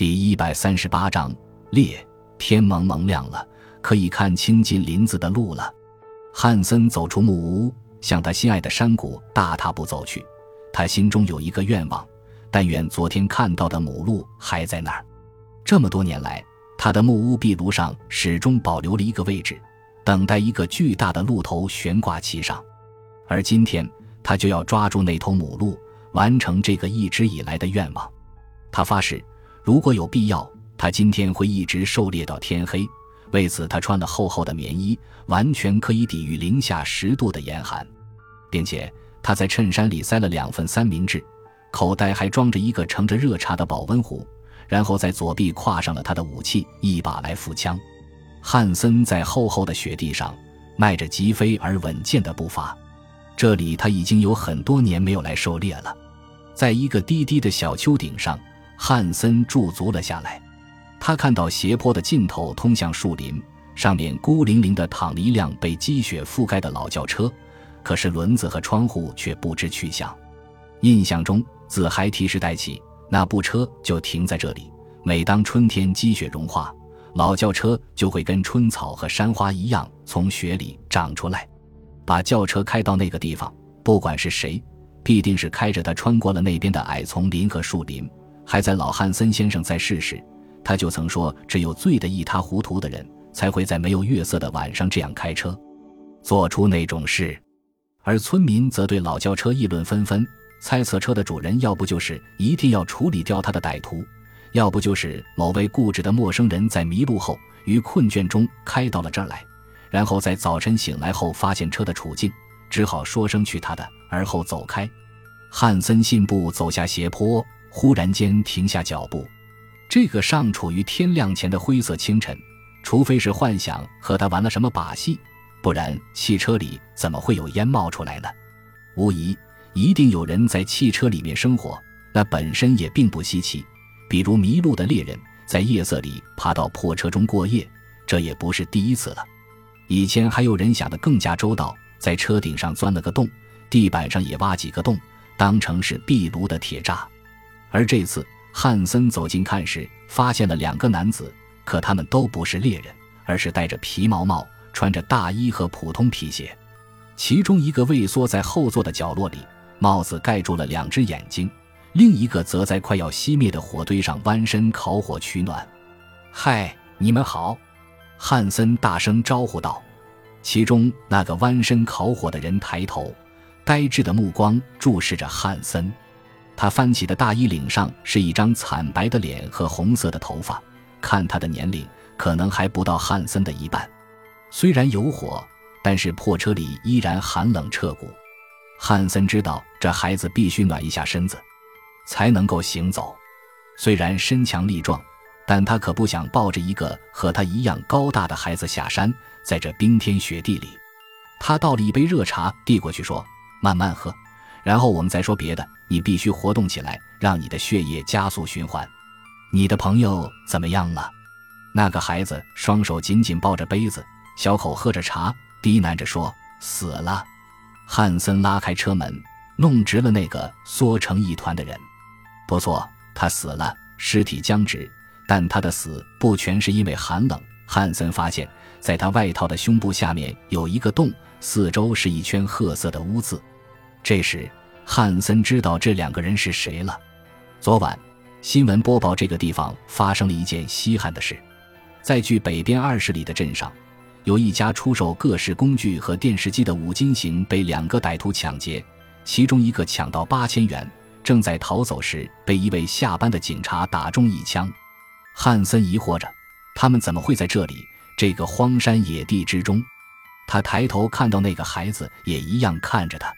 第一百三十八章烈。天蒙蒙亮了，可以看清进林子的路了。汉森走出木屋，向他心爱的山谷大踏步走去。他心中有一个愿望，但愿昨天看到的母鹿还在那儿。这么多年来，他的木屋壁炉上始终保留了一个位置，等待一个巨大的鹿头悬挂其上。而今天，他就要抓住那头母鹿，完成这个一直以来的愿望。他发誓，如果有必要。他今天会一直狩猎到天黑，为此他穿了厚厚的棉衣，完全可以抵御零下十度的严寒，并且他在衬衫里塞了两份三明治，口袋还装着一个盛着热茶的保温壶，然后在左臂挎上了他的武器一把来福枪。汉森在厚厚的雪地上迈着疾飞而稳健的步伐，这里他已经有很多年没有来狩猎了。在一个低低的小丘顶上，汉森驻足了下来。他看到斜坡的尽头通向树林，上面孤零零地躺了一辆被积雪覆盖的老轿车，可是轮子和窗户却不知去向。印象中，自孩提时代起，那部车就停在这里。每当春天积雪融化，老轿车就会跟春草和山花一样从雪里长出来。把轿车开到那个地方，不管是谁，必定是开着它穿过了那边的矮丛林和树林。还在老汉森先生在世时。他就曾说，只有醉得一塌糊涂的人才会在没有月色的晚上这样开车，做出那种事。而村民则对老轿车议论纷纷，猜测车的主人要不就是一定要处理掉他的歹徒，要不就是某位固执的陌生人在迷路后于困倦中开到了这儿来，然后在早晨醒来后发现车的处境，只好说声去他的，而后走开。汉森信步走下斜坡，忽然间停下脚步。这个尚处于天亮前的灰色清晨，除非是幻想和他玩了什么把戏，不然汽车里怎么会有烟冒出来呢？无疑，一定有人在汽车里面生活，那本身也并不稀奇。比如迷路的猎人在夜色里爬到破车中过夜，这也不是第一次了。以前还有人想得更加周到，在车顶上钻了个洞，地板上也挖几个洞，当成是壁炉的铁栅。而这次。汉森走近看时，发现了两个男子，可他们都不是猎人，而是戴着皮毛帽，穿着大衣和普通皮鞋。其中一个畏缩在后座的角落里，帽子盖住了两只眼睛；另一个则在快要熄灭的火堆上弯身烤火取暖。“嗨，你们好！”汉森大声招呼道。其中那个弯身烤火的人抬头，呆滞的目光注视着汉森。他翻起的大衣领上是一张惨白的脸和红色的头发，看他的年龄，可能还不到汉森的一半。虽然有火，但是破车里依然寒冷彻骨。汉森知道这孩子必须暖一下身子，才能够行走。虽然身强力壮，但他可不想抱着一个和他一样高大的孩子下山，在这冰天雪地里。他倒了一杯热茶递过去，说：“慢慢喝。”然后我们再说别的。你必须活动起来，让你的血液加速循环。你的朋友怎么样了？那个孩子双手紧紧抱着杯子，小口喝着茶，低喃着说：“死了。”汉森拉开车门，弄直了那个缩成一团的人。不错，他死了，尸体僵直，但他的死不全是因为寒冷。汉森发现，在他外套的胸部下面有一个洞，四周是一圈褐色的污渍。这时，汉森知道这两个人是谁了。昨晚，新闻播报这个地方发生了一件稀罕的事，在距北边二十里的镇上，有一家出售各式工具和电视机的五金行被两个歹徒抢劫，其中一个抢到八千元，正在逃走时被一位下班的警察打中一枪。汉森疑惑着，他们怎么会在这里这个荒山野地之中？他抬头看到那个孩子也一样看着他。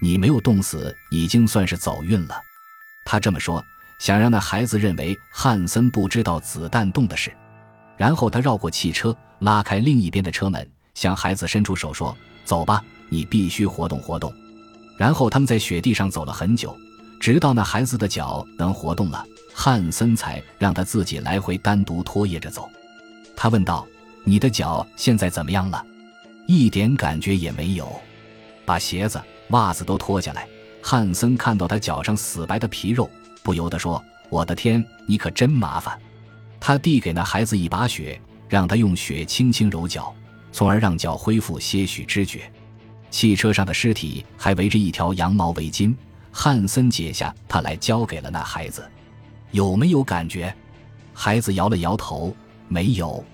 你没有冻死，已经算是走运了。他这么说，想让那孩子认为汉森不知道子弹洞的事。然后他绕过汽车，拉开另一边的车门，向孩子伸出手说：“走吧，你必须活动活动。”然后他们在雪地上走了很久，直到那孩子的脚能活动了，汉森才让他自己来回单独拖曳着走。他问道：“你的脚现在怎么样了？”“一点感觉也没有。”把鞋子。袜子都脱下来，汉森看到他脚上死白的皮肉，不由得说：“我的天，你可真麻烦！他递给那孩子一把雪，让他用雪轻轻揉脚，从而让脚恢复些许知觉。汽车上的尸体还围着一条羊毛围巾，汉森解下它来交给了那孩子。有没有感觉？孩子摇了摇头，没有。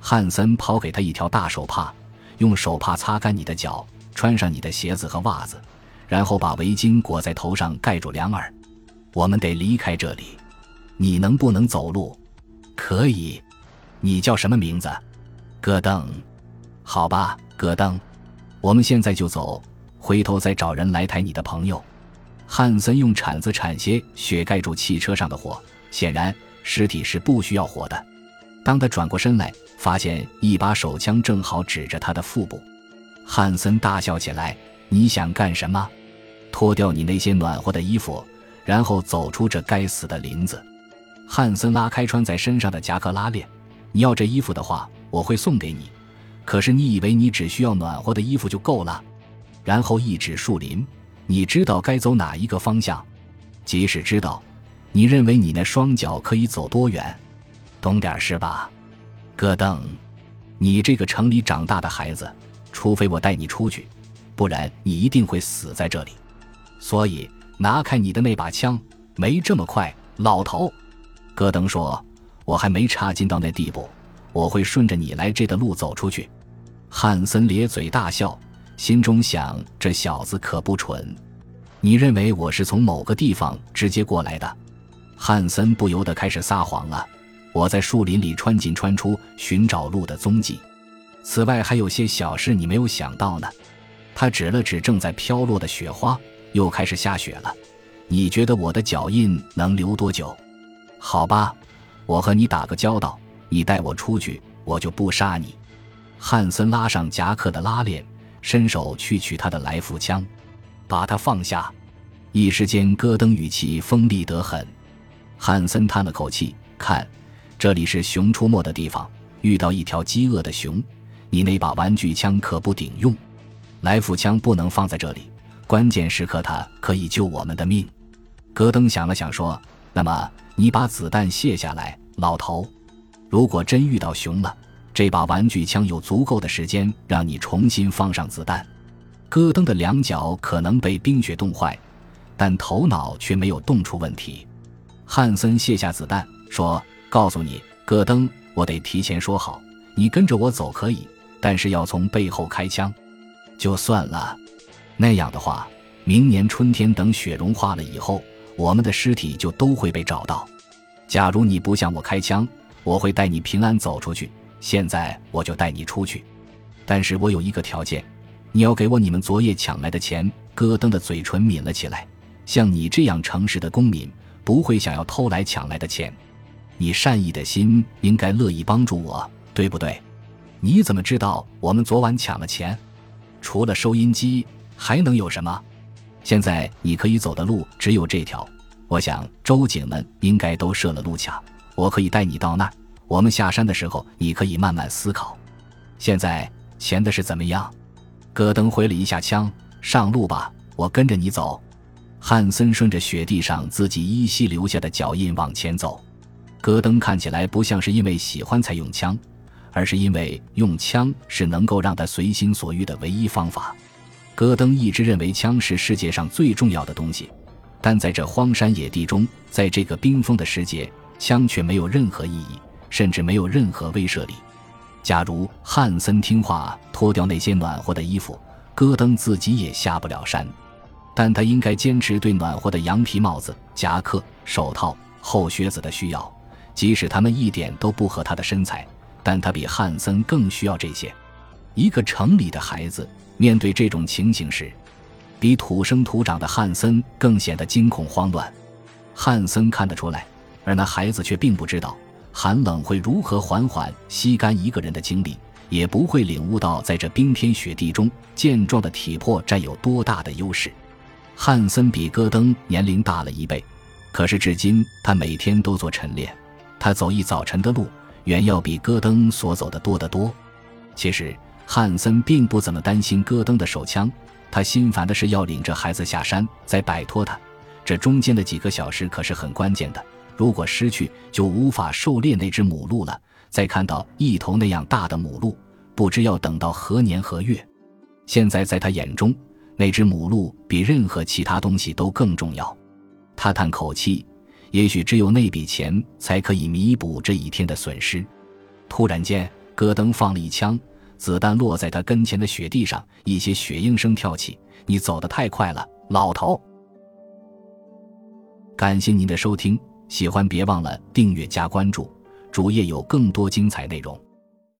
汉森抛给他一条大手帕，用手帕擦干你的脚，穿上你的鞋子和袜子，然后把围巾裹在头上，盖住两耳。我们得离开这里。你能不能走路？可以。你叫什么名字？戈登。好吧，戈登。我们现在就走，回头再找人来抬你的朋友。汉森用铲子铲些雪盖住汽车上的火。显然，尸体是不需要火的。当他转过身来，发现一把手枪正好指着他的腹部。汉森大笑起来：“你想干什么？脱掉你那些暖和的衣服，然后走出这该死的林子。”汉森拉开穿在身上的夹克拉链。“你要这衣服的话，我会送给你。可是你以为你只需要暖和的衣服就够了？”然后一指树林：“你知道该走哪一个方向？即使知道，你认为你那双脚可以走多远？懂点是吧？”戈登，你这个城里长大的孩子，除非我带你出去，不然你一定会死在这里。所以拿开你的那把枪，没这么快，老头。戈登说：“我还没差劲到那地步，我会顺着你来这的路走出去。”汉森咧嘴大笑，心中想：这小子可不蠢。你认为我是从某个地方直接过来的？汉森不由得开始撒谎了。我在树林里穿进穿出，寻找路的踪迹。此外还有些小事你没有想到呢。他指了指正在飘落的雪花，又开始下雪了。你觉得我的脚印能留多久？好吧，我和你打个交道，你带我出去，我就不杀你。汉森拉上夹克的拉链，伸手去取他的来福枪，把它放下。一时间，戈登语气锋利得很。汉森叹了口气，看，这里是熊出没的地方，遇到一条饥饿的熊，你那把玩具枪可不顶用。来福枪不能放在这里，关键时刻它可以救我们的命。戈登想了想，说：“那么。”你把子弹卸下来，老头。如果真遇到熊了，这把玩具枪有足够的时间让你重新放上子弹。戈登的两脚可能被冰雪冻坏，但头脑却没有冻出问题。汉森卸下子弹，说：“告诉你，戈登，我得提前说好，你跟着我走可以，但是要从背后开枪。就算了，那样的话，明年春天等雪融化了以后。”我们的尸体就都会被找到。假如你不向我开枪，我会带你平安走出去。现在我就带你出去，但是我有一个条件，你要给我你们昨夜抢来的钱。戈登的嘴唇抿了起来。像你这样诚实的公民，不会想要偷来抢来的钱。你善意的心应该乐意帮助我，对不对？你怎么知道我们昨晚抢了钱？除了收音机，还能有什么？现在你可以走的路只有这条，我想周警们应该都设了路卡，我可以带你到那儿。我们下山的时候，你可以慢慢思考。现在钱的事怎么样？戈登挥了一下枪，上路吧，我跟着你走。汉森顺着雪地上自己依稀留下的脚印往前走。戈登看起来不像是因为喜欢才用枪，而是因为用枪是能够让他随心所欲的唯一方法。戈登一直认为枪是世界上最重要的东西，但在这荒山野地中，在这个冰封的时节，枪却没有任何意义，甚至没有任何威慑力。假如汉森听话，脱掉那些暖和的衣服，戈登自己也下不了山。但他应该坚持对暖和的羊皮帽子、夹克、手套、厚靴子的需要，即使他们一点都不合他的身材，但他比汉森更需要这些。一个城里的孩子。面对这种情形时，比土生土长的汉森更显得惊恐慌乱。汉森看得出来，而那孩子却并不知道寒冷会如何缓缓吸干一个人的精力，也不会领悟到在这冰天雪地中健壮的体魄占有多大的优势。汉森比戈登年龄大了一倍，可是至今他每天都做晨练，他走一早晨的路远要比戈登所走的多得多。其实。汉森并不怎么担心戈登的手枪，他心烦的是要领着孩子下山，再摆脱他。这中间的几个小时可是很关键的。如果失去，就无法狩猎那只母鹿了。再看到一头那样大的母鹿，不知要等到何年何月。现在在他眼中，那只母鹿比任何其他东西都更重要。他叹口气，也许只有那笔钱才可以弥补这一天的损失。突然间，戈登放了一枪，子弹落在他跟前的雪地上，一些雪应声跳起。你走得太快了，老头。感谢您的收听，喜欢别忘了订阅加关注，主页有更多精彩内容。